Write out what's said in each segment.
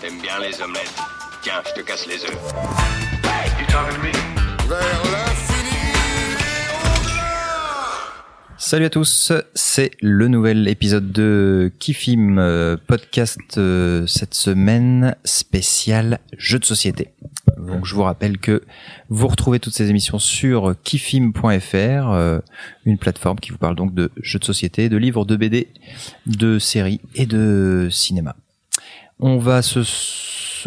T'aimes bien les. Tiens, je te casse les. Salut à tous, c'est le nouvel épisode de Kifim euh, podcast euh, cette semaine spécial jeux de société. Donc je vous rappelle que vous retrouvez toutes ces émissions sur kifim.fr, euh, une plateforme qui vous parle donc de jeux de société, de livres, de BD, de séries et de cinéma. On va se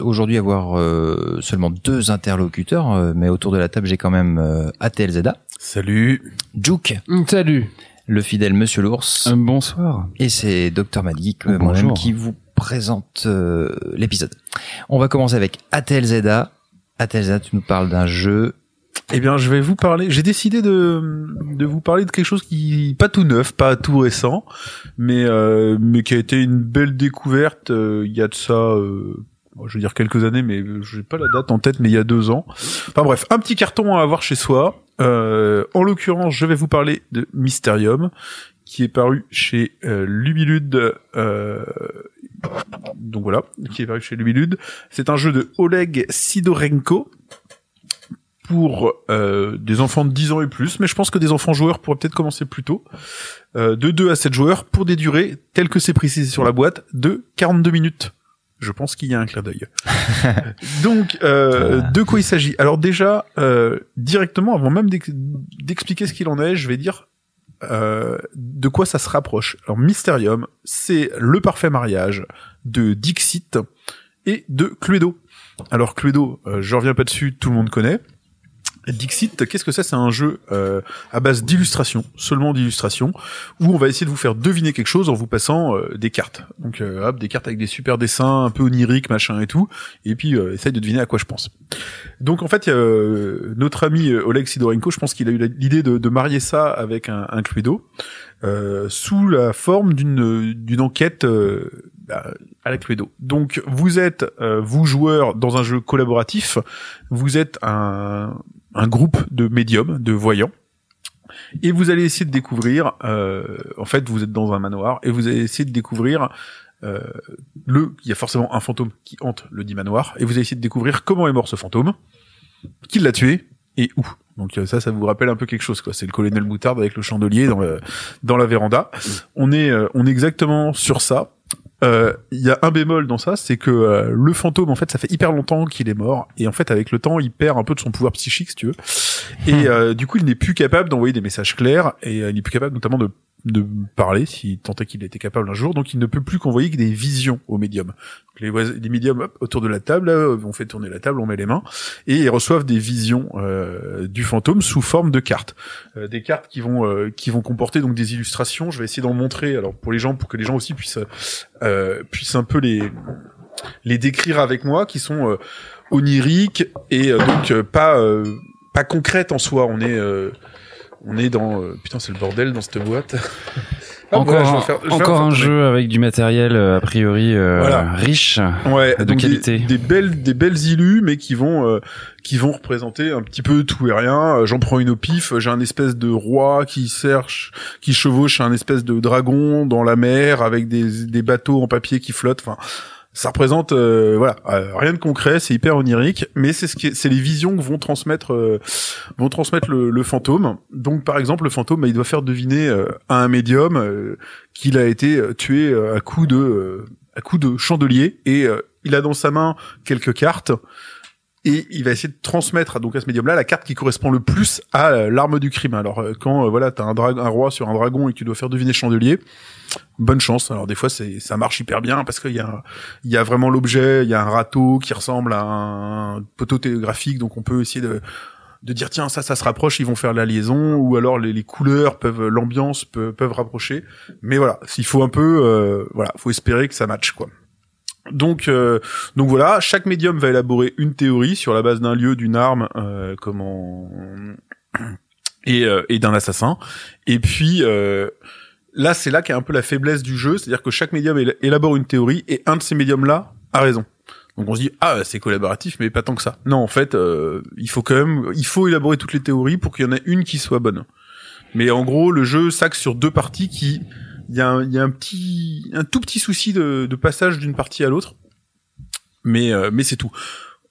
aujourd'hui avoir euh, seulement deux interlocuteurs, euh, mais autour de la table j'ai quand même euh, ATL Zeda, Salut. Juke, Salut. le fidèle Monsieur l'ours, Un bonsoir. et c'est Docteur Malik, Oh, euh, moi-même, bonjour. qui vous présente euh, l'épisode. On va commencer avec ATL Zeda. ATL Zeda, tu nous parles d'un jeu. Eh bien, je vais vous parler. J'ai décidé de de vous parler de quelque chose qui pas tout neuf, pas tout récent, mais euh, mais qui a été une belle découverte. euh, Il y a de ça. euh, je veux dire quelques années, mais j'ai pas la date en tête, mais il y a deux ans. Enfin bref, un petit carton à avoir chez soi. En l'occurrence, je vais vous parler de Mysterium, qui est paru chez Lumilude. Euh, donc voilà, qui est paru chez Lumilude. C'est un jeu de Oleg Sidorenko pour euh, des enfants de 10 ans et plus, mais je pense que des enfants joueurs pourraient peut-être commencer plus tôt. Euh, de 2 à 7 joueurs pour des durées, telles que c'est précisé sur la boîte, de 42 minutes. Je pense qu'il y a un clin d'œil. Donc, euh, de quoi il s'agit? Alors déjà, euh, directement, avant même d'ex- d'expliquer ce qu'il en est, je vais dire euh, de quoi ça se rapproche. Alors, Mysterium, c'est le parfait mariage de Dixit et de Cluedo. Alors, Cluedo, euh, je reviens pas dessus, tout le monde connaît. Dixit, qu'est-ce que c'est C'est un jeu euh, à base d'illustration, seulement d'illustration, où on va essayer de vous faire deviner quelque chose en vous passant euh, des cartes. Donc, euh, hop, des cartes avec des super dessins, un peu oniriques, machin et tout, et puis euh, essaye de deviner à quoi je pense. Donc, en fait, euh, notre ami euh, Oleg Sidorenko, je pense qu'il a eu l'idée de, de marier ça avec un, un Cluedo, sous la forme d'une d'une enquête bah, à la Cluedo. Donc, vous êtes, euh, vous joueurs, dans un jeu collaboratif, vous êtes un, un groupe de médiums, de voyants, et vous allez essayer de découvrir, euh, en fait, vous êtes dans un manoir, et vous allez essayer de découvrir euh, le, il y a forcément un fantôme qui hante le dit manoir, et vous allez essayer de découvrir comment est mort ce fantôme, qui l'a tué, et où. Donc euh, ça, ça vous rappelle un peu quelque chose, quoi. C'est le colonel Moutarde avec le chandelier dans, le, dans la véranda. On est, euh, on est exactement sur ça. Euh, Il y a un bémol dans ça, c'est que euh, le fantôme, en fait, ça fait hyper longtemps qu'il est mort, et en fait, avec le temps, il perd un peu de son pouvoir psychique, si tu veux. Et euh, du coup, il n'est plus capable d'envoyer des messages clairs, et euh, il n'est plus capable notamment de de parler, si tant est qu'il était capable un jour, donc il ne peut plus qu'envoyer que des visions aux médiums. Donc, les, médiums autour de la table, là, on fait tourner la table, on met les mains, et ils reçoivent des visions euh, du fantôme sous forme de cartes, Euh, des cartes qui vont euh, qui vont comporter donc des illustrations. Je vais essayer d'en montrer, alors pour les gens, pour que les gens aussi puissent euh, puissent un peu les les décrire avec moi, qui sont euh, oniriques et euh, donc pas pas concrètes en soi. On est on est dans euh, putain c'est le bordel dans cette boîte. Ah, encore voilà, je vais un, faire- je vais encore faire un tourner. jeu avec du matériel euh, a priori euh, Voilà. riche. ouais, de donc des- qualité. Des, belles, des belles illus, mais qui vont, euh, qui vont représenter un petit peu tout et rien. Euh, J'en prends une au pif. J'ai un espèce de roi qui cherche, qui chevauche un espèce de dragon dans la mer avec des, des bateaux en papier qui flottent. Enfin, ça représente, euh, voilà, euh, rien de concret. C'est hyper onirique, mais c'est ce qui, est- c'est les visions que vont transmettre, euh, vont transmettre le, fantôme. Donc, par exemple, le fantôme, bah, il doit faire deviner à un médium qu'il a été tué à coup de à coup de chandelier et il a dans sa main quelques cartes et il va essayer de transmettre donc à ce médium là la carte qui correspond le plus à euh, l'arme du crime. Alors euh, quand euh, voilà, tu as un, un roi sur un dragon et que tu dois faire deviner chandelier, bonne chance. Alors des fois c'est ça marche hyper bien parce qu'il y a il y a vraiment l'objet, il y a un râteau qui ressemble à un poteau télégraphique donc on peut essayer de de dire tiens ça ça se rapproche ils vont faire la liaison ou alors les, les couleurs peuvent l'ambiance peut, peuvent rapprocher mais voilà s'il faut un peu voilà faut espérer que ça matche quoi donc euh, donc voilà chaque médium va élaborer une théorie sur la base d'un lieu d'une arme euh, comment et, euh, et d'un assassin et puis euh, là c'est là qu'est un peu la faiblesse du jeu c'est à dire que chaque médium éla- élabore une théorie et un de ces médiums là a raison donc on se dit ah c'est collaboratif mais pas tant que ça. Non en fait euh, il faut quand même il faut élaborer toutes les théories pour qu'il y en ait une qui soit bonne. Mais en gros le jeu s'axe sur deux parties qui il y a un, petit un tout petit souci de, de passage d'une partie à l'autre. mais euh, mais c'est tout.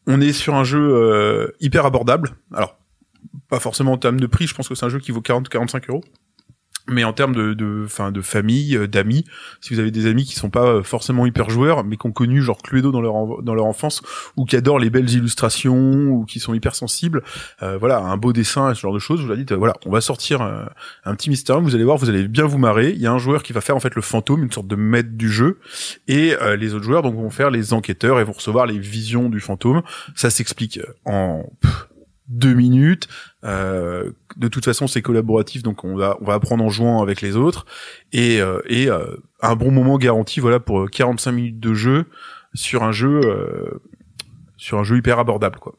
On est sur un jeu euh, hyper abordable. Alors pas forcément en termes de prix, je pense que c'est un jeu qui vaut 40-45 euros. Mais en termes de, de, de famille, euh, d'amis, si vous avez des amis qui sont pas euh, forcément hyper joueurs, mais qui ont connu genre Cluedo dans leur dans leur enfance, ou qui adorent les belles illustrations, ou qui sont hyper sensibles, euh, voilà, un beau dessin, ce genre de choses, vous leur dites, voilà, on va sortir un petit mystérium, vous allez voir, vous allez bien vous marrer. Il y a un joueur qui va faire en fait le fantôme, une sorte de maître du jeu, et les autres joueurs donc vont faire les enquêteurs et vont recevoir les visions du fantôme. Ça s'explique en deux minutes. Euh, de toute façon, c'est collaboratif, donc on va on va apprendre en jouant avec les autres et euh, et euh, un bon moment garanti, voilà, pour 45 minutes de jeu sur un jeu euh, sur un jeu hyper abordable, quoi.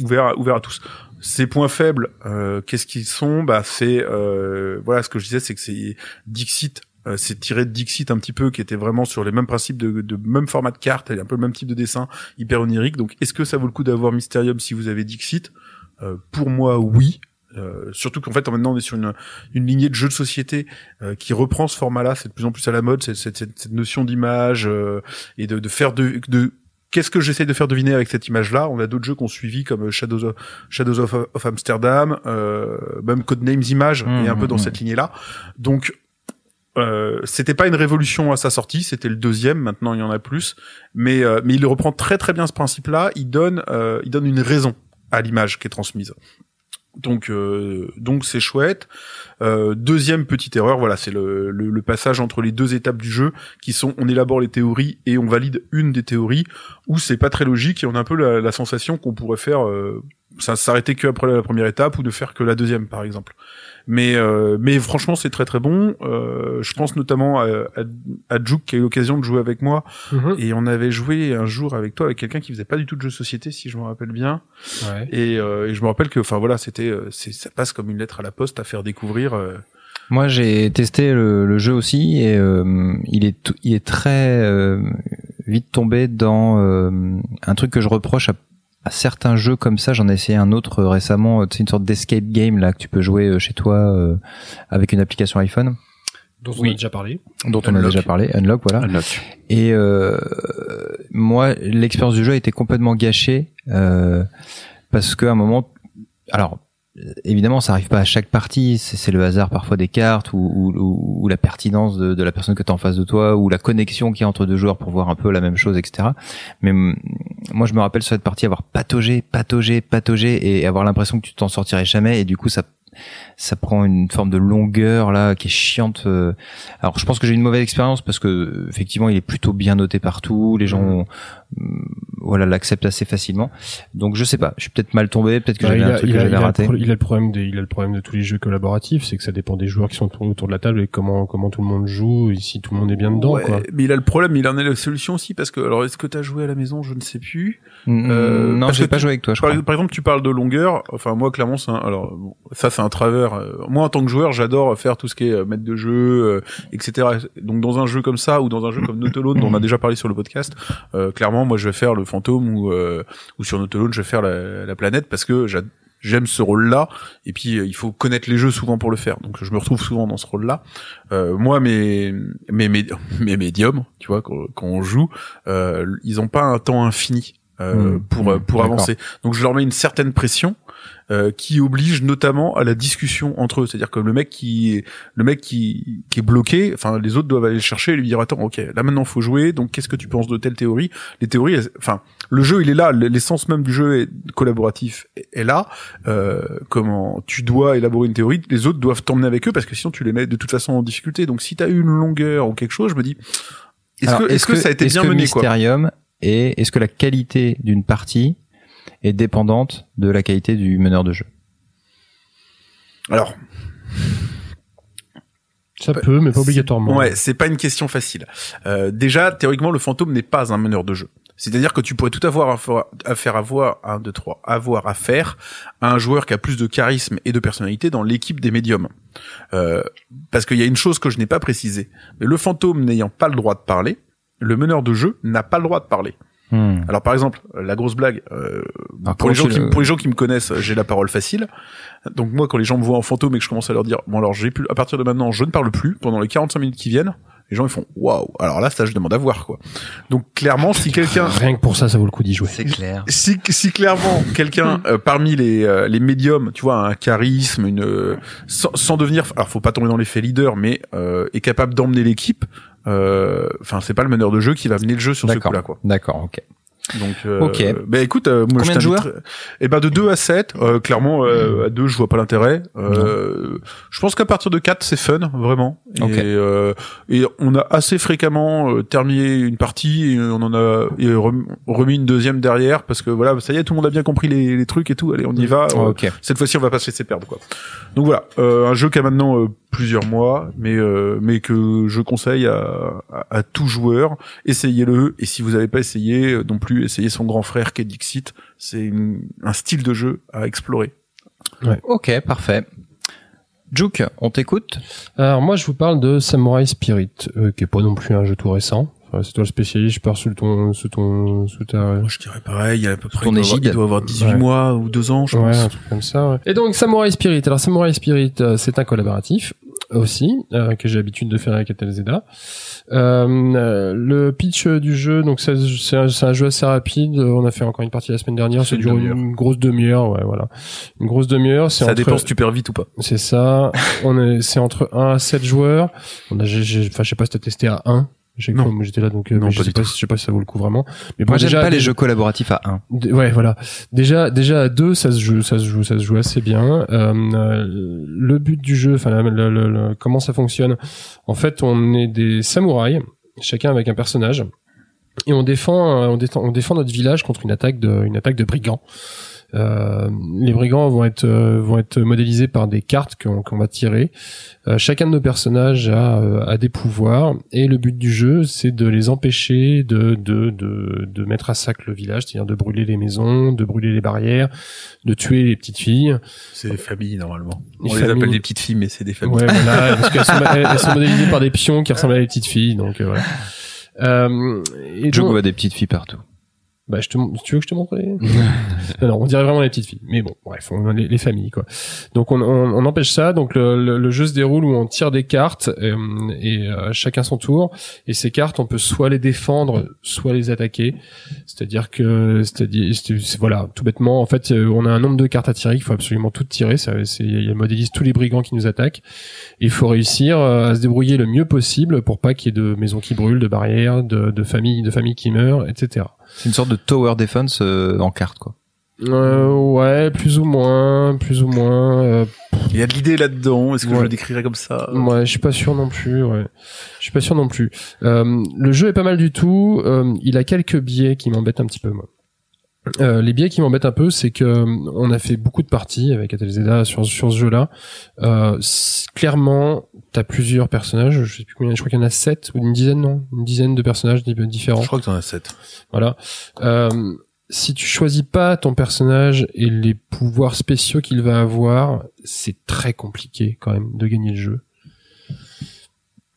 Ouvert à, ouvert à tous. Ses points faibles, euh, qu'est-ce qu'ils sont? Bah c'est euh, voilà, ce que je disais, c'est que c'est Dixit euh, c'est tiré de Dixit un petit peu, qui était vraiment sur les mêmes principes de, de même format de carte, un peu le même type de dessin, hyper onirique. Donc, est-ce que ça vaut le coup d'avoir Mysterium si vous avez Dixit? Euh, Pour moi, oui. Euh, surtout qu'en fait, maintenant, on est sur une, une lignée de jeux de société euh, qui reprend ce format-là. C'est de plus en plus à la mode, cette, cette, cette notion d'image euh, et de, de faire de, de Qu'est-ce que j'essaie de faire deviner avec cette image-là? On a d'autres jeux qu'on suivi comme Shadows of, Shadows of, of Amsterdam, euh, même Codenames Images, Mmh, et un peu mmh, dans mmh. cette lignée-là. Donc, euh, c'était pas une révolution à sa sortie, c'était le deuxième. Maintenant, il y en a plus, mais euh, mais il reprend très très bien ce principe-là. Il donne euh, il donne une raison à l'image qui est transmise. Donc euh, donc c'est chouette. Euh, deuxième petite erreur, voilà, c'est le, le, le passage entre les deux étapes du jeu qui sont on élabore les théories et on valide une des théories où c'est pas très logique et on a un peu la, la sensation qu'on pourrait faire euh, ça s'arrêter que après la première étape ou de faire que la deuxième par exemple. Mais euh, mais franchement c'est très très bon. Euh, je pense notamment à, à, à Juke qui a eu l'occasion de jouer avec moi Mhm. et on avait joué un jour avec toi avec quelqu'un qui faisait pas du tout de jeux de société si je me rappelle bien. Ouais. Et, euh, et je me rappelle que enfin voilà c'était euh, c'est ça passe comme une lettre à la poste à faire découvrir. euh, Moi, j'ai testé le, le jeu aussi et euh, il est il est très euh, vite tombé dans euh, un truc que je reproche à, à certains jeux comme ça. J'en ai essayé un autre récemment. C'est une sorte d'escape game là que tu peux jouer euh, chez toi euh, avec une application iPhone Dont on Oui. a déjà parlé. dont on a Unlock. déjà parlé. Unlock, voilà. Et euh, moi, l'expérience du jeu a été complètement gâchée euh, parce qu'à un moment, alors évidemment, ça arrive pas à chaque partie. C'est le hasard parfois des cartes ou, ou, ou- ou la pertinence de, de la personne que tu en face de toi ou la connexion qu'il y a entre deux joueurs pour voir un peu la même chose, etc. Mais hum, moi, je me rappelle sur cette partie avoir pataugé, pataugé, pataugé et avoir l'impression que tu t'en sortirais jamais et du coup ça ça prend une forme de longueur là qui est chiante. euh. Alors je pense que j'ai une mauvaise expérience parce que effectivement il est plutôt bien noté partout, les gens hum, voilà l'acceptent assez facilement. Donc je sais pas, je suis peut-être mal tombé, peut-être que Bah, j'avais un a, truc il, que a, il, j'avais raté. il a le problème des, il a le problème de tous les jeux collaboratifs, c'est que ça dépend des joueurs qui sont autour autour de la table et comment comment tout le monde joue et si tout le monde est bien dedans ouais, quoi. mais il a le problème, il en a la solution aussi parce que alors est-ce que t'as joué à la maison, je ne sais plus. Hum, Euh, non, j'ai que pas tu- joué avec toi, je Par, crois. par exemple, tu parles de longueur. Enfin, moi, clairement, c'est un- alors bon, ça, c'est un travers. euh, Moi, en tant que joueur, j'adore faire tout ce qui est euh, maître de jeu, euh, etc. Donc, dans un jeu comme ça ou dans un jeu comme Notolone, dont on a déjà parlé sur le podcast, euh, clairement, moi, je vais faire le fantôme ou euh, ou sur Notolone, je vais faire la, la planète parce que j'aime ce rôle-là. Et puis, euh, il faut connaître les jeux souvent pour le faire. Donc, je me retrouve souvent dans ce rôle-là. Euh, moi, mes mes mes, médiums, tu vois, quand, quand on joue, euh, ils ont pas un temps infini. euh, Mmh, pour mmh, pour avancer. Donc je leur mets une certaine pression euh, qui oblige notamment à la discussion entre eux. C'est-à-dire que le mec qui est, le mec qui, qui est bloqué, enfin les autres doivent aller le chercher et lui dire attends ok là maintenant faut jouer. Donc qu'est-ce que tu penses de telle théorie? Les théories, elles- enfin le jeu il est là, l'essence même du jeu est collaboratif est- est là. Euh, comment tu dois élaborer une théorie, les autres doivent t'emmener avec eux parce que sinon tu les mets de toute façon en difficulté. Donc si t'as eu une longueur ou quelque chose, je me dis est-ce que, est-ce que, ça a été bien que mené quoi? Mysterium et est-ce que la qualité d'une partie est dépendante de la qualité du meneur de jeu Alors Ça peut, mais pas obligatoirement. Ouais, c'est pas une question facile. Euh, déjà, théoriquement, le fantôme n'est pas un meneur de jeu. C'est-à-dire que tu pourrais tout avoir à faire, à faire avoir, un, deux, trois, avoir à faire à un joueur qui a plus de charisme et de personnalité dans l'équipe des médiums. Euh, parce qu'il y a une chose que je n'ai pas précisée. Mais le fantôme n'ayant pas le droit de parler, le meneur de jeu n'a pas le droit de parler. Hmm. Alors par exemple, la grosse blague, euh, Alors, pour, les gens qui, le- pour les gens qui me connaissent, j'ai la parole facile. Donc moi, quand les gens me voient en fantôme et que je commence à leur dire, bon alors j'ai plus, à partir de maintenant, je ne parle plus pendant les 45 minutes qui viennent, les gens ils font waouh. Alors là, ça je demande à voir quoi. Donc clairement, si quelqu'un Rien que pour ça, ça vaut le coup d'y jouer. C'est clair. si, si clairement quelqu'un euh, parmi les euh, les médiums, tu vois, un charisme, une euh, sans, sans devenir, alors faut pas tomber dans l'effet leader, mais euh, est capable d'emmener l'équipe. Euh, Enfin, c'est pas le meneur de jeu qui va mener le jeu sur ce coup-là, quoi. D'accord, ok. Donc, euh, Ok. bah écoute, euh, moi Combien je de joueurs Eh ben de 2 à 7, euh, clairement euh, à 2 je vois pas l'intérêt. Euh, je pense qu'à partir de 4 c'est fun vraiment. Et, Ok. euh, et on a assez fréquemment euh, terminé une partie et on en a et remis une deuxième derrière parce que voilà, ça y est tout le monde a bien compris les, les trucs et tout. Allez, on y va. Euh, ok. Cette fois-ci, on va pas se laisser perdre quoi. Donc voilà, euh, un jeu qui a maintenant euh, plusieurs mois, mais euh, mais que je conseille à, à, à tout joueur. Essayez-le et si vous n'avez pas essayé non plus, essayez son grand frère qu'est Dixit. C'est une- un style de jeu à explorer. Ok, parfait. Juke, on t'écoute Alors moi, je vous parle de Samurai Spirit, euh, qui est pas non plus un jeu tout récent. Enfin, c'est toi le spécialiste, je pars sous ton, sous ton, sous ta. Moi, je dirais pareil, il y a à peu près Ton il doit, avoir, égide. il doit avoir 18 Ouais. mois ou 2 ans, je Ouais, pense. un truc comme ça. ouais. Et donc Samurai Spirit. Alors Samurai Spirit, euh, c'est un collaboratif aussi euh, que j'ai l'habitude de faire avec Atalzeda. Euh, euh, le pitch du jeu, donc c'est c'est un, c'est un jeu assez rapide. Euh, On a fait encore une partie la semaine dernière. C'est Ça une dure demi-heure. une grosse demi-heure. Ouais, voilà, une grosse demi-heure. C'est Ça entre- dépend si tu perds vite ou pas. C'est ça. On est, c'est entre 1 à 7 joueurs. On a, j'ai, j'ai- enfin, je sais pas si t'as testé à 1. J'ai Non. j'étais là, donc, euh, Non, je sais pas, je sais pas si ça vaut le coup vraiment. Mais bon, Moi, j'aime déjà, pas les jeux collaboratifs à 1. D- Ouais, voilà. Déjà, déjà à deux, ça se joue, ça se joue, ça se joue assez bien. Euh, euh, le but du jeu, enfin, la- le- le- le- comment ça fonctionne En fait, on est des samouraïs, chacun avec un personnage, et on défend, euh, on défend, on défend notre village contre une attaque de, une attaque de brigands. Euh, les brigands vont être euh, vont être modélisés par des cartes qu'on qu'on va tirer. Euh, chacun de nos personnages a, euh, a des pouvoirs et le but du jeu c'est de les empêcher de de de, de mettre à sac le village, c'est-à-dire de brûler les maisons, de brûler les barrières, de tuer les petites filles. C'est des familles normalement. Les On les appelle des petites filles, mais c'est des familles. Ouais, voilà, parce qu'elles sont, elles, elles sont modélisées par des pions qui ressemblent à des petites filles, donc euh, voilà. Euh, et donc- voit des petites filles partout. Bah, je te, tu veux que je te montre les... non, non, on dirait vraiment les petites filles. Mais bon, bref, on a les, les familles, quoi. Donc, on, on, on empêche ça. Donc, le, le, le jeu se déroule où on tire des cartes euh, et euh, chacun son tour. Et ces cartes, on peut soit les défendre, soit les attaquer. C'est-à-dire que, c'est-à-dire, c'est- c'est- voilà, tout bêtement, en fait, euh, on a un nombre de cartes à tirer. Il faut absolument toutes tirer. Ça, c'est, il modélise tous les brigands qui nous attaquent. Et il faut réussir euh, à se débrouiller le mieux possible pour pas qu'il y ait de maisons qui brûlent, de barrières, de, de familles, de familles qui meurent, etc. C'est une sorte de tower defense euh, en carte, quoi. Euh, ouais, plus ou moins, plus ou moins. Euh, Il y a de l'idée là-dedans. Est-ce que je le décrirais comme ça? Ouais, je suis pas sûr non plus. Ouais, je suis pas sûr non plus. Euh, le jeu est pas mal du tout. Euh, il a quelques biais qui m'embêtent un petit peu moi. Euh, les biais qui m'embêtent un peu, c'est que euh, on a fait beaucoup de parties avec Atalzeda sur sur ce jeu-là. Euh, clairement, t'as plusieurs personnages. Je sais plus combien. Je crois qu'il y en a sept ou une dizaine, non? Une dizaine de personnages di- différents. Je crois que t'en as 7. Voilà. Euh, si tu choisis pas ton personnage et les pouvoirs spéciaux qu'il va avoir, c'est très compliqué quand même de gagner le jeu.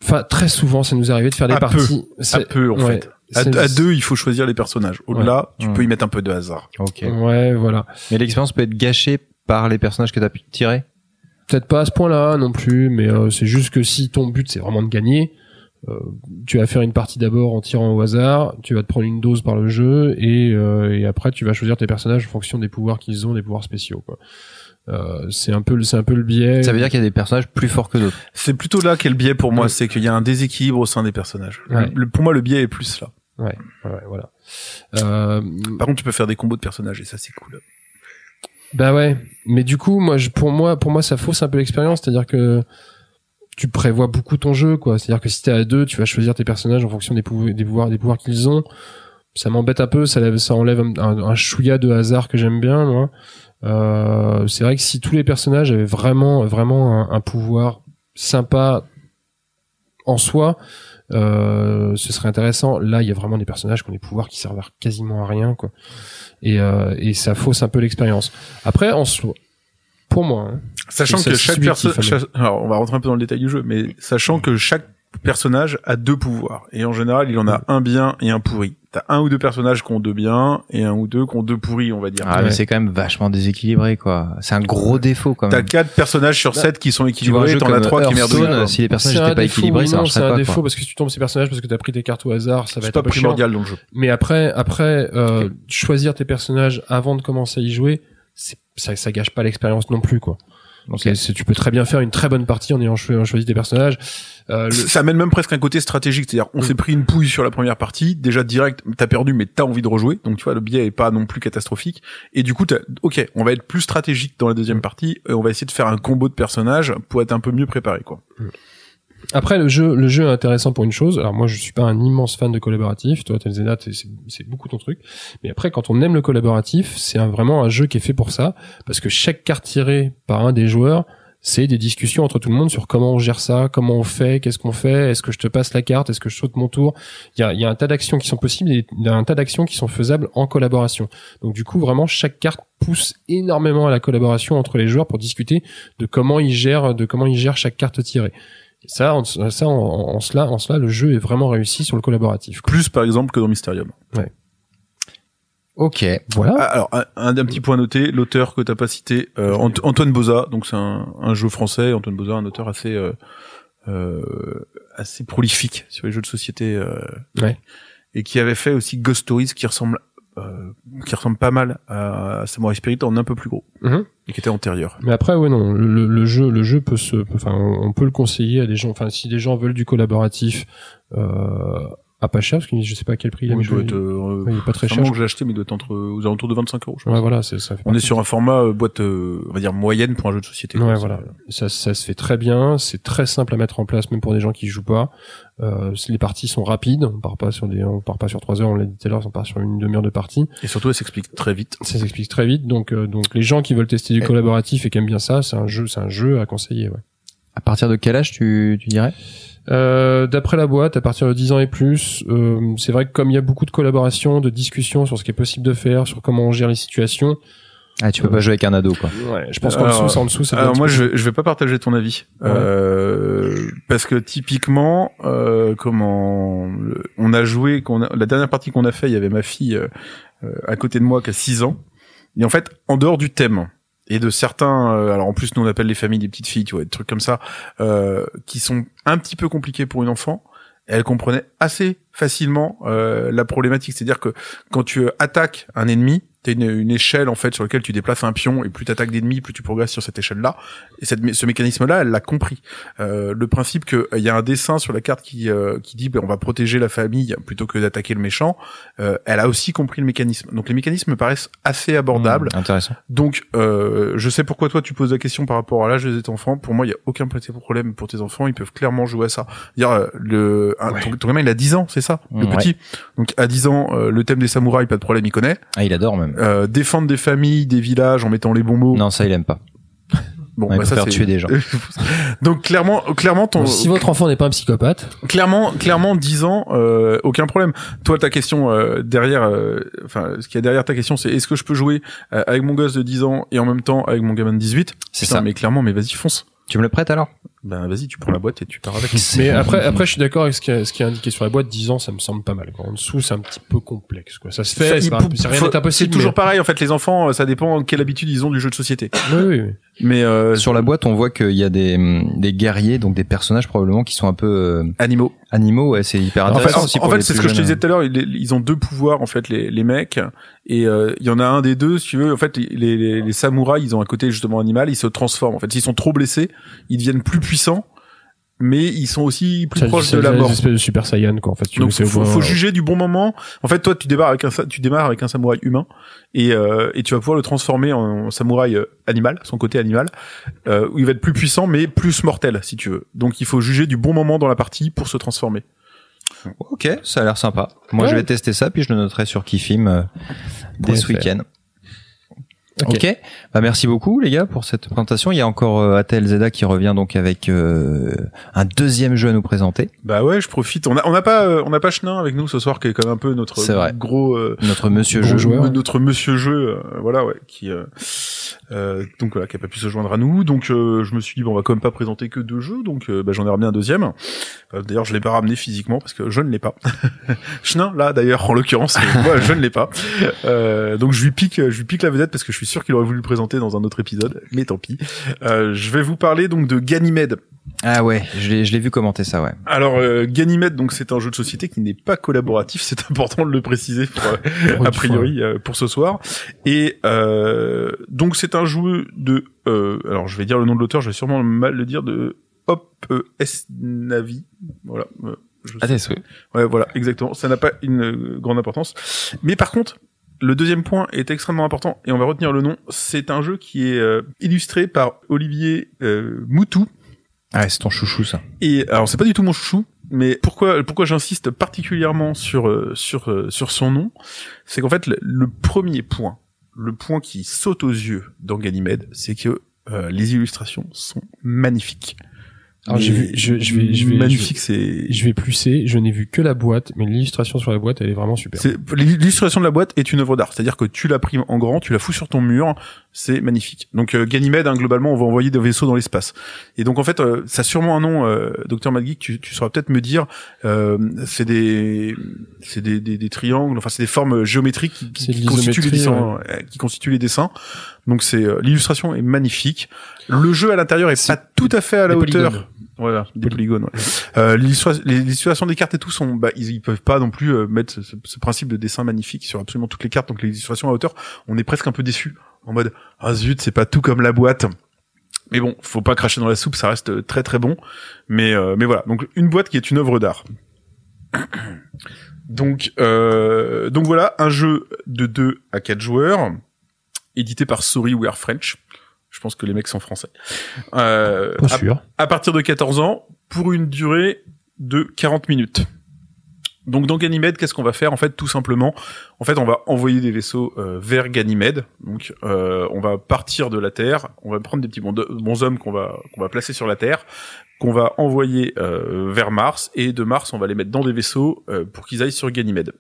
Enfin, très souvent, ça nous est arrivé de faire des À peu. parties. À C'est- peu, en ouais, fait. À, deux, il faut choisir les personnages. Au-delà, tu peux y mettre un peu de hasard. Ok. Ouais, voilà. Mais l'expérience peut être gâchée par les personnages que t'as pu tirer? Peut-être pas à ce point-là non plus, mais euh, c'est juste que si ton but c'est vraiment de gagner, euh, tu vas faire une partie d'abord en tirant au hasard, tu vas te prendre une dose par le jeu et, euh, et après tu vas choisir tes personnages en fonction des pouvoirs qu'ils ont, des pouvoirs spéciaux. Quoi. Euh, c'est un peu, le- c'est un peu le biais. Ça veut dire qu'il y a des personnages plus forts que d'autres. C'est plutôt là qu'est le biais pour moi, Ouais. c'est qu'il y a un déséquilibre au sein des personnages. Ouais. Le- pour moi, le biais est plus là. Ouais, ouais, voilà. Euh, Par contre, tu peux faire des combos de personnages et ça, c'est cool. Bah ouais, mais du coup, moi, je, pour moi, pour moi, ça fausse un peu l'expérience, c'est-à-dire que tu prévois beaucoup ton jeu, quoi. C'est-à-dire que si t'es à deux, tu vas choisir tes personnages en fonction des, pouvo- des pouvoirs, des pouvoirs qu'ils ont. Ça m'embête un peu, ça, lève- ça enlève un, un, chouïa de hasard que j'aime bien. Euh, c'est vrai que si tous les personnages avaient vraiment, vraiment un pouvoir sympa en soi, euh, ce serait intéressant. Là, il y a vraiment des personnages qui ont des pouvoirs qui servent à quasiment à rien, quoi. Et, euh, et ça fausse un peu l'expérience. Après, en soi, pour moi, hein, Sachant que chaque personne, chaque- alors on va rentrer un peu dans le détail du jeu, mais sachant que chaque personnage a deux pouvoirs. Et en général, il en a un bien et un pourri. T'as un ou deux personnages qui ont deux biens et un ou deux qui ont deux pourris, on va dire. Ah, mais c'est quand même vachement déséquilibré, quoi. C'est un gros défaut, quand T'as même. quatre personnages sur Bah, sept qui sont équilibrés, t'en as trois qui quoi. si les personnages C'est un n'étaient pas défaut, équilibrés, oui, ça C'est un défaut quoi. parce que si tu tombes ces personnages parce que t'as pris tes cartes au hasard, ça va C'est être pas un peu chiant. primordial dans le jeu. Mais après, après, euh, choisir tes personnages avant de commencer à y jouer, c'est, ça, ça gâche pas l'expérience non plus, quoi. C'est- tu peux très bien faire une très bonne partie en ayant choisi tes personnages. Euh, le- Ça amène même presque un côté stratégique, c'est-à-dire on Mm. s'est pris une pouille sur la première partie, déjà direct, t'as perdu mais t'as envie de rejouer, donc tu vois le biais est pas non plus catastrophique, et du coup t'as, ok, on va être plus stratégique dans la deuxième partie, et on va essayer de faire un combo de personnages pour être un peu mieux préparé quoi. Après, le jeu, le jeu est intéressant pour une chose. Alors moi, je suis pas un immense fan de collaboratif. Toi, Telzena, c'est beaucoup ton truc. Mais après, quand on aime le collaboratif, c'est vraiment un jeu qui est fait pour ça, parce que chaque carte tirée par un des joueurs, c'est des discussions entre tout le monde sur comment on gère ça, comment on fait, qu'est-ce qu'on fait, est-ce que je te passe la carte, est-ce que je saute mon tour. Il y a, un tas d'actions qui sont possibles et y a un tas d'actions qui sont faisables en collaboration. Donc du coup, vraiment, chaque carte pousse énormément à la collaboration entre les joueurs pour discuter de comment ils gèrent, de comment ils gèrent chaque carte tirée. Ça, en, ça, en, en cela, en cela, le jeu est vraiment réussi sur le collaboratif. quoi. Plus par exemple que dans Mysterium. Ok. Voilà. Ah, alors un, un, un petit point noté, l'auteur que t'as pas cité, euh, Ant- Antoine Boza, donc c'est un, un jeu français, Antoine Boza, un auteur assez euh, euh, assez prolifique sur les jeux de société, euh, Ouais. et qui avait fait aussi Ghost Stories, qui ressemble euh, qui ressemble pas mal à Samurai Spirit en un peu plus gros, Mhm. et qui était antérieur. Mais après, ouais, non, le, le jeu, le jeu peut se, enfin, on on peut le conseiller à des gens. Enfin, si des gens veulent du collaboratif, euh, à pas cher, parce que je sais pas à quel prix il est. Oui, mais il doit je- être, euh, ouais, il est pas très cher. moment que j'ai acheté, mais il doit être entre aux alentours de 25 euros. Je pense. Ouais, voilà, c'est ça. Fait On est sur un format euh, boîte, euh, on va dire moyenne pour un jeu de société. Ouais, quoi. voilà. Ça, ça se fait très bien. C'est très simple à mettre en place, même pour des gens qui jouent pas. Euh, les parties sont rapides. On part pas sur des, on part pas sur trois heures. On l'a dit tout à l'heure, on part sur une demi-heure de partie. Et surtout, elle s'explique très vite. Ça s'explique très vite. Donc, euh, donc les gens qui veulent tester du collaboratif et qui aiment bien ça, c'est un jeu, c'est un jeu à conseiller. Ouais. À partir de quel âge tu, tu dirais? Euh, D'après la boîte, à partir de 10 ans et plus, euh, c'est vrai que comme il y a beaucoup de collaboration, de discussions sur ce qui est possible de faire, sur comment on gère les situations, Ah, tu peux pas jouer avec un ado, quoi. ouais, je pense qu'en dessous, en dessous, ça Alors moi, je, je vais pas partager ton avis, Ouais. euh, parce que typiquement, euh, comment on a joué, qu'on a, la dernière partie qu'on a fait, il y avait ma fille à côté de moi qui a 6 ans, et en fait, en dehors du thème et de certains, euh, alors en plus nous on appelle les familles des petites filles, tu vois, des trucs comme ça, euh, qui sont un petit peu compliqués pour une enfant. Elle comprenait assez facilement euh, la problématique, c'est-à-dire que quand tu attaques un ennemi, t'as une, une échelle en fait sur laquelle tu déplaces un pion et plus t'attaques d'ennemis, plus tu progresses sur cette échelle-là. Et cette, ce mécanisme-là, elle l'a compris. Euh, le principe que il y a un dessin sur la carte qui euh, qui dit ben, on va protéger la famille plutôt que d'attaquer le méchant. euh, elle a aussi compris le mécanisme. Donc les mécanismes me paraissent assez abordables. Mmh, intéressant. Donc euh, je sais pourquoi toi tu poses la question par rapport à l'âge de tes enfants. Pour moi, il y a aucun problème pour tes enfants. Ils peuvent clairement jouer à ça. Dire euh, le un- ton, ton gamin il a 10 ans, c'est ça, le Ouais. petit. Donc à 10 ans, euh, le thème des samouraïs, pas de problème, il connaît. Ah, il adore même. Euh, défendre des familles, des villages en mettant les bons mots. Non, ça, il aime pas. Bon, Ouais, il bah, ça préfère c'est tuer des gens. Donc clairement, clairement ton, si votre enfant n'est pas un psychopathe, clairement, clairement, 10 ans, euh, aucun problème. Toi, ta question euh, derrière, euh, enfin, ce qu'il y a derrière ta question, c'est est-ce que je peux jouer euh, avec mon gosse de 10 ans et en même temps avec mon gamin de 18 C'est ça. Mais clairement, mais vas-y, fonce. Tu me le prêtes alors? Ben vas-y, tu prends la boîte et tu pars avec. mais après, après, je suis d'accord avec ce qui, est, ce qui est indiqué sur la boîte. 10 ans, ça me semble pas mal. Quoi. En dessous, c'est un petit peu complexe. Quoi. Ça se fait, Ça, c'est rien n'est impossible. C'est toujours mais- pareil en fait. Les enfants, euh, ça dépend quelle habitude ils ont du jeu de société. Oui, oui, oui. Mais euh, Sur la boîte, on voit qu'il y a des, hum, des guerriers, donc des personnages probablement qui sont un peu euh, animaux. animaux. Ouais, c'est hyper En fait, intéressant en- aussi en pour fait, c'est ce que je te disais tout à l'heure. Ils, ils ont deux pouvoirs en fait, les, les mecs. Et euh, il y en a un des deux, si tu veux. En fait, les, les, les samouraïs, ils ont un côté justement animal. Ils se transforment. En fait, s'ils sont trop blessés, ils deviennent plus puissants, mais ils sont aussi plus proches de la mort. Espèces de Super Saiyan, quoi. En fait, tu Donc c'est faut, au faut moins- juger du bon moment. En fait, toi, tu démarres avec un tu démarres avec un samouraï humain et euh, et tu vas pouvoir le transformer en samouraï euh, animal, son côté animal, euh, où il va être plus puissant mais plus mortel si tu veux. Donc il faut juger du bon moment dans la partie pour se transformer. Ok, ça a l'air sympa. Moi, Ouais. je vais tester ça, puis je le noterai sur Kifim euh, dès ce week-end. Ok. Ok. Bah, merci beaucoup, les gars, pour cette présentation. Il y a encore euh, Atel Zeda qui revient donc avec euh, un deuxième jeu à nous présenter. Bah ouais, je profite. On a on n'a pas euh, on n'a pas Chenin avec nous ce soir qui est quand même un peu notre C'est vrai. gros euh, Notre monsieur Gros jeu. joueur. notre monsieur jeu euh, voilà ouais qui euh, euh, donc voilà, qui a pas pu se joindre à nous. Donc euh, je me suis dit bon, on va quand même pas présenter que deux jeux, donc euh, bah, j'en ai ramené un deuxième. Euh, d'ailleurs, je l'ai pas ramené physiquement parce que je ne l'ai pas. Chenin là d'ailleurs en l'occurrence, moi je ne l'ai pas. Euh, donc je lui pique, je lui pique la vedette parce que je suis sûr qu'il aurait voulu le présenter dans un autre épisode, mais tant pis. Euh, je vais vous parler donc de Ganymede. Ah ouais, je l'ai, je l'ai vu commenter ça, ouais. Alors euh, Ganymede, donc c'est un jeu de société qui n'est pas collaboratif, c'est important de le préciser pour, a priori pour ce soir. Et euh, donc c'est un jeu de, euh, alors je vais dire le nom de l'auteur, je vais sûrement mal le dire, de Hop euh, S Navi. Voilà. euh, je Ah, souhait. Ouais, voilà, exactement. Ça n'a pas une euh, grande importance. Mais par contre, le deuxième point est extrêmement important et on va retenir le nom. C'est un jeu qui est euh, illustré par Olivier euh, Moutou. Ah c'est ton chouchou, ça. Et alors c'est pas du tout mon chouchou, mais pourquoi pourquoi j'insiste particulièrement sur euh, sur euh, sur son nom, c'est qu'en fait le, le premier point, le point qui saute aux yeux dans Ganymede, c'est que euh, les illustrations sont magnifiques. Alors, j'ai Mais vu- je- je vais- je vais- magnifique, c'est Je vais plusser, je n'ai vu que la boîte, mais l'illustration sur la boîte, elle est vraiment super. C'est- L'illustration de la boîte est une œuvre d'art, c'est-à-dire que tu la primes en grand, tu la fous sur ton mur, c'est magnifique. Donc euh, Ganymède, hein, globalement, on va envoyer des vaisseaux dans l'espace. Et donc en fait, euh, ça a sûrement un nom, euh, Docteur Madgeek, tu, tu sauras peut-être me dire, euh, c'est des, c'est des, des, des triangles, enfin c'est des formes géométriques qui, constituent les dessins, euh, qui constituent les dessins. Donc c'est euh, l'illustration est magnifique. Le jeu à l'intérieur est pas tout à fait à la hauteur. polygones. Voilà, des polygones. Ouais. Euh, l'illustra- les illustrations des cartes et tout sont, bah, ils, ils peuvent pas non plus euh, mettre ce, ce- ce principe de dessin magnifique sur absolument toutes les cartes. Donc les illustrations à hauteur, on est presque un peu déçu en mode ah zut, c'est pas tout comme la boîte. Mais bon, faut pas cracher dans la soupe, ça reste euh, très très bon. Mais euh, mais voilà, donc une boîte qui est une œuvre d'art. donc euh, donc voilà, un jeu de 2 à 4 joueurs, édité par Sorry We Are French. Je pense que les mecs sont français. Euh, Pas à- sûr. à partir de 14 ans pour une durée de 40 minutes. Donc dans Ganymède, qu'est-ce qu'on va faire? En fait tout simplement En fait, on va envoyer des vaisseaux euh, vers Ganymède. Donc euh, on va partir de la Terre, on va prendre des petits bons- bonshommes qu'on va qu'on va placer sur la Terre, qu'on va envoyer euh, vers Mars et de Mars, on va les mettre dans des vaisseaux euh, pour qu'ils aillent sur Ganymède.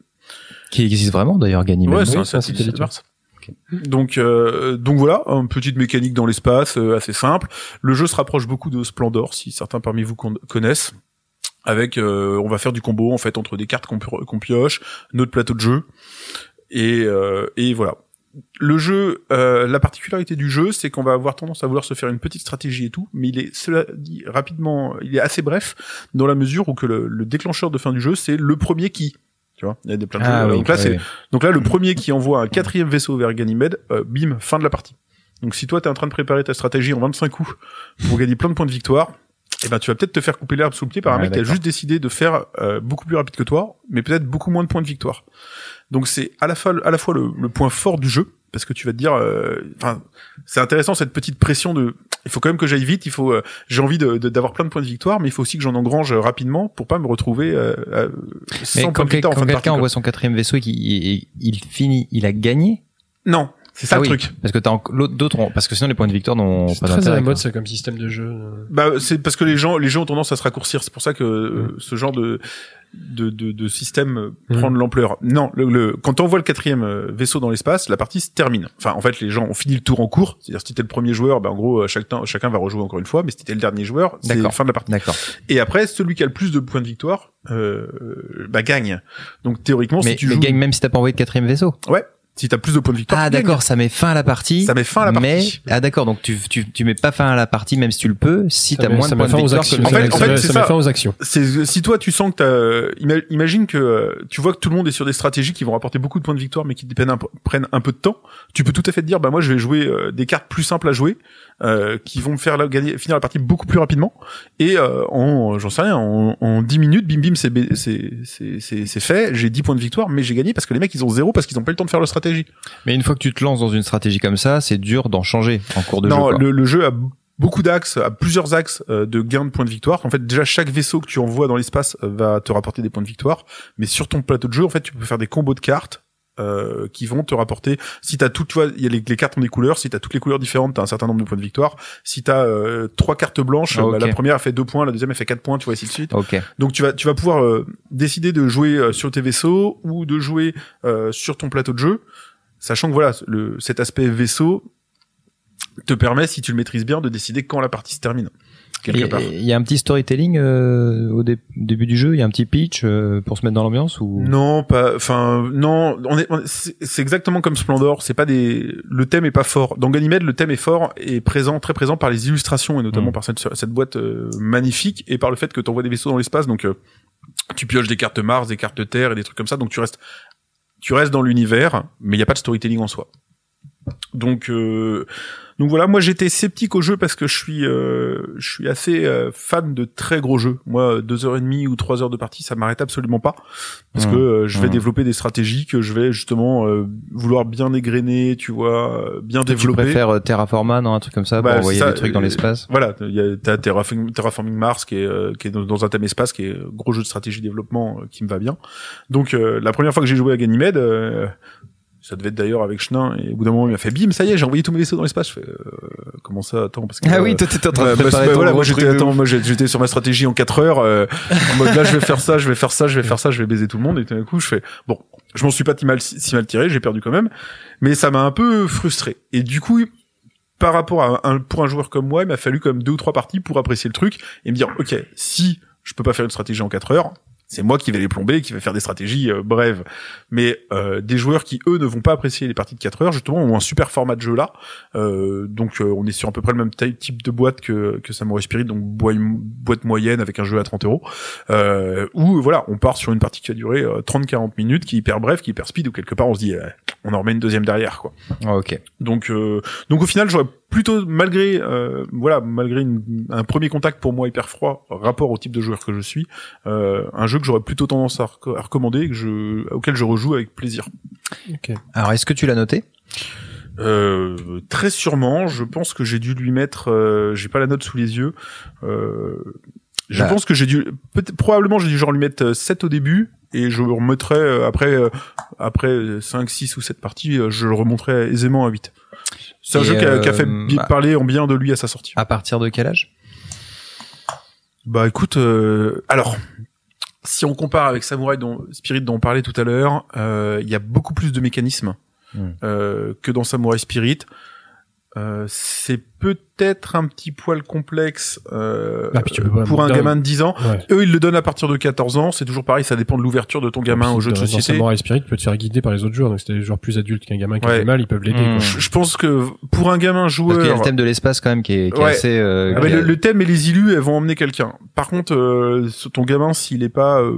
Qui existe vraiment, d'ailleurs, Ganymède. Ouais, c'est oui, un satellite de Mars. Donc, euh, donc voilà, une petite mécanique dans l'espace euh, assez simple. Le jeu se rapproche beaucoup de Splendor, si certains parmi vous con- connaissent. Avec, euh, on va faire du combo en fait entre des cartes qu'on pi- qu'on pioche, notre plateau de jeu, et, euh, et voilà. Le jeu, euh, la particularité du jeu, c'est qu'on va avoir tendance à vouloir se faire une petite stratégie et tout, mais il est, cela dit, rapidement, il est assez bref dans la mesure où que le, le déclencheur de fin du jeu, c'est le premier qui. Tu vois, il y a des plein de Ah jeux. oui, Donc là, ouais, c'est donc là, le premier qui envoie un quatrième vaisseau vers Ganymède, euh, bim, fin de la partie. Donc si toi t'es en train de préparer ta stratégie en 25 coups pour gagner plein de points de victoire, eh ben tu vas peut-être te faire couper l'herbe sous le pied par un Ouais, mec qui a juste décidé de faire euh, beaucoup plus rapide que toi, mais peut-être beaucoup moins de points de victoire. Donc c'est à la fois à la fois le, le point fort du jeu parce que tu vas te dire, euh, enfin c'est intéressant cette petite pression de, il faut quand même que j'aille vite, il faut, euh, j'ai envie de- de- d'avoir plein de points de victoire, mais il faut aussi que j'en engrange euh, rapidement pour pas me retrouver euh, sans Mais points quand, de victoire en quand de quelqu'un envoie son quatrième vaisseau et qu'il il, il finit, il a gagné? Non, c'est ça Ah le oui, truc. Parce que t'as d'autres, ont- parce que sinon les points de victoire n'ont C'est pas très à la d'intérêt. mode, ça, comme système de jeu. Bah, c'est parce que les gens, les gens ont tendance à se raccourcir. C'est pour ça que euh, Mm. ce genre de de, de, de système euh, Mm. prend de l'ampleur. Non, le, le, quand on voit le quatrième euh, vaisseau dans l'espace, la partie se termine. Enfin, en fait, les gens ont fini le tour en cours. C'est-à-dire, si t'es le premier joueur, bah, en gros, chacun, chacun va rejouer encore une fois. Mais si t'es le dernier joueur, c'est la fin de la partie. D'accord. Et après, celui qui a le plus de points de victoire, euh, bah, gagne. Donc, théoriquement, Mais, si tu mais joues, gagne même si t'as pas envoyé de quatrième vaisseau. Si t'as plus de points de victoire, Ah d'accord, ça met fin à la partie. Ça met fin à la partie. Mais ah d'accord, donc tu, tu tu mets pas fin à la partie même si tu le peux si t'as moins de points de victoire actions. que le En fait- en fait, c'est ça ça. met fin aux actions. c'est si toi tu sens que t'as ima- imagine que euh, tu vois que tout le monde est sur des stratégies qui vont rapporter beaucoup de points de victoire mais qui dépendent un peu- prennent un peu de temps tu peux tout à fait te dire bah moi je vais jouer euh, des cartes plus simples à jouer euh, qui vont me faire la- gagner finir la partie beaucoup plus rapidement et euh, en j'en sais rien en, en 10 minutes bim bim c'est c'est c'est c'est c'est fait j'ai 10 points de victoire mais j'ai gagné parce que les mecs ils ont zéro parce qu'ils ont pas eu le temps de faire leur stratégie Mais une fois que tu te lances dans une stratégie comme ça, c'est dur d'en changer en cours de non jeu. quoi. le, le jeu a beaucoup d'axes, a plusieurs axes euh, de gains de points de victoire. En fait, déjà chaque vaisseau que tu envoies dans l'espace euh, va te rapporter des points de victoire, mais sur ton plateau de jeu, en fait, tu peux faire des combos de cartes euh, qui vont te rapporter. Si t'as tout, tu vois, il y a les, les cartes ont des couleurs. Si t'as toutes les couleurs différentes, t'as un certain nombre de points de victoire. Si t'as euh, trois cartes blanches, Ah, bah, la première elle fait deux points, la deuxième elle fait quatre points, tu vois, ainsi de suite. Ok. Donc tu vas tu vas pouvoir euh, décider de jouer euh, sur tes vaisseaux ou de jouer euh, sur ton plateau de jeu, sachant que voilà le cet aspect vaisseau te permet, si tu le maîtrises bien, de décider quand la partie se termine. Quelque Il y a un petit storytelling euh, au dé- début du jeu, il y a un petit pitch euh, pour se mettre dans l'ambiance ou? Non, pas. Enfin, non. On est. C'est exactement comme Splendor. C'est pas des. Le thème est pas fort. Dans Ganymede, le thème est fort et présent, très présent par les illustrations et notamment Mm. par cette, cette boîte euh, magnifique et par le fait que tu envoies des vaisseaux dans l'espace. Donc, euh, tu pioches des cartes Mars, des cartes Terre et des trucs comme ça. Donc, tu restes. Tu restes dans l'univers, mais il y a pas de storytelling en soi. Donc, euh, donc voilà, moi j'étais sceptique au jeu parce que je suis, euh, je suis assez euh, fan de très gros jeux. Moi, deux heures et demie ou trois heures de partie, ça m'arrête absolument pas parce Mmh. que euh, je vais Mmh. développer des stratégies que je vais justement euh, vouloir bien égrener, tu vois, euh, bien tu développer. préfères euh, Terraforma, non, un truc comme ça, Bah, pour envoyer c'est ça, des trucs dans euh, l'espace Voilà, il y a t'as Terraforming, Terraforming Mars qui est euh, qui est dans, un thème espace qui est euh, gros jeu de stratégie développement euh, qui me va bien. Donc euh, la première fois que j'ai joué à Ganymede, euh, ça devait être d'ailleurs avec Chenin et au bout d'un moment il m'a fait bim, ça y est, j'ai envoyé tous mes vaisseaux dans l'espace. Je fais euh, comment ça Attends parce que Ah euh, oui, toi t'étais en train de bah, préparer bah, ton voilà, moi j'étais attends, moi j'étais sur ma stratégie en 4 heures euh, en mode là je vais faire ça, je vais faire ça, je vais faire ça, je vais baiser tout le monde et tout d'un coup je fais bon, je m'en suis pas si mal si mal tiré, j'ai perdu quand même, mais ça m'a un peu frustré. Et du coup par rapport à un pour un joueur comme moi, il m'a fallu comme deux ou trois parties pour apprécier le truc et me dire OK, si je peux pas faire une stratégie en 4 heures, c'est moi qui vais les plomber, qui vais faire des stratégies euh, brèves. Mais euh, des joueurs qui eux ne vont pas apprécier les parties de 4 heures, justement, ont un super format de jeu là. Euh, donc euh, on est sur à peu près le même type de boîte que que Samurai Spirit, donc boîte moyenne avec un jeu à 30 euros. Euh, où voilà, on part sur une partie qui durer euh, 30-40 minutes, qui est hyper brève, qui est hyper speed, où quelque part on se dit, euh, on en remet une deuxième derrière quoi. Ah, ok. Donc, euh, donc au final, j'aurais plutôt, malgré, euh, voilà, malgré une- un premier contact pour moi hyper froid, rapport au type de joueur que je suis, euh, un jeu que j'aurais plutôt tendance à, rec- à recommander, et que je, auquel je rejoue avec plaisir. Alors est-ce que tu l'as noté? Euh, très sûrement, je pense que j'ai dû lui mettre, euh, j'ai pas la note sous les yeux. Euh, je Bah. pense que j'ai dû, peut-être, probablement j'ai dû genre lui mettre euh, 7 au début et je le remettrai euh, après, euh, après 5, 6 ou 7 parties, euh, je le remonterai aisément à 8. C'est un jeu qui a, fait euh, bah. parler en bien de lui à sa sortie. À partir de quel âge? Bah écoute, euh, alors si on compare avec Samurai dont, Spirit dont on parlait tout à l'heure, euh, il y a beaucoup plus de mécanismes Hmm. euh, que dans Samurai Spirit. Euh, c'est peut-être un petit poil complexe euh, Ah, tu peux pour un gamin de 10 ans. Ouais. Eux, ils le donnent à partir de 14 ans. C'est toujours pareil, ça dépend de l'ouverture de ton gamin au jeu de société. Samurai Spirit peut te faire guider par les autres joueurs. Donc, c'était des joueurs plus adultes qu'un gamin qui Ouais. a fait mal, ils peuvent l'aider. Hmm. Je, je pense que pour un gamin Parce qu'il y a joueur, le thème de l'espace quand même qui est, qui est Ouais. assez. euh, Ah bah, le, le thème et les illus, elles vont emmener quelqu'un. Par contre, euh, ton gamin, s'il est pas euh,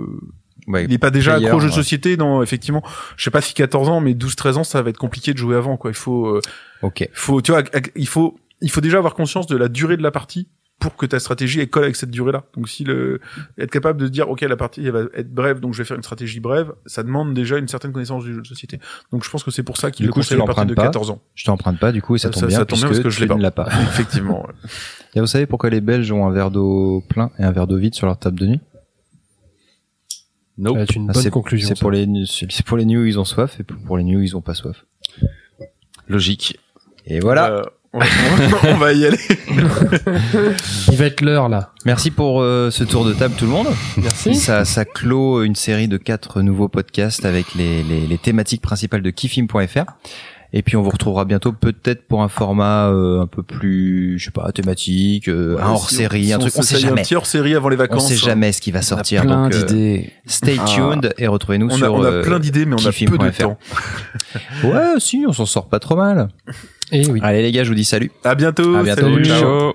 ouais. il est pas déjà accro au jeu de société, non, effectivement. Je sais pas si 14 ans, mais 12-13 ans, ça va être compliqué de jouer avant, quoi. Il faut, euh, Ok. faut, tu vois, il faut, il faut déjà avoir conscience de la durée de la partie pour que ta stratégie elle colle avec cette durée-là. Donc si le, être capable de dire, ok, la partie elle va être brève, donc je vais faire une stratégie brève, ça demande déjà une certaine connaissance du jeu de société. Donc je pense que c'est pour ça qu'il le coup, conseille à partir de l'emprunte pas. 14 ans. Je t'emprunte pas du coup et ça, Ça- tombe ça- bien ça tombe puisque parce que je l'ai tu pas. ne l'as pas. Effectivement. ouais. Et vous savez pourquoi les Belges ont un verre d'eau plein et un verre d'eau vide sur leur table de nuit? Ça va être une Ah, bonne c'est- conclusion. C'est pour les c'est pour les news ils ont soif et pour les news ils ont pas soif. Logique. Et voilà. Euh, on, on va y aller. Il va être l'heure, là. Merci pour euh, ce tour de table tout le monde. Merci. Ça, ça clôt une série de quatre nouveaux podcasts avec les, les, les thématiques principales de kifim.fr. Et puis on vous retrouvera bientôt peut-être pour un format euh, un peu plus, je sais pas, thématique, euh, un hors série, un truc. On sait s'essaye jamais. Un petit hors série avant les On vacances. sait jamais ce qui va sortir. plein donc, euh, d'idées. stay Ah. tuned et retrouvez-nous On a, sur. on a euh, plein d'idées, mais on a peu de temps. Ouais, si, on s'en sort pas trop mal. Et oui. Allez les gars, je vous dis salut. À bientôt. À bientôt, salut. Ciao.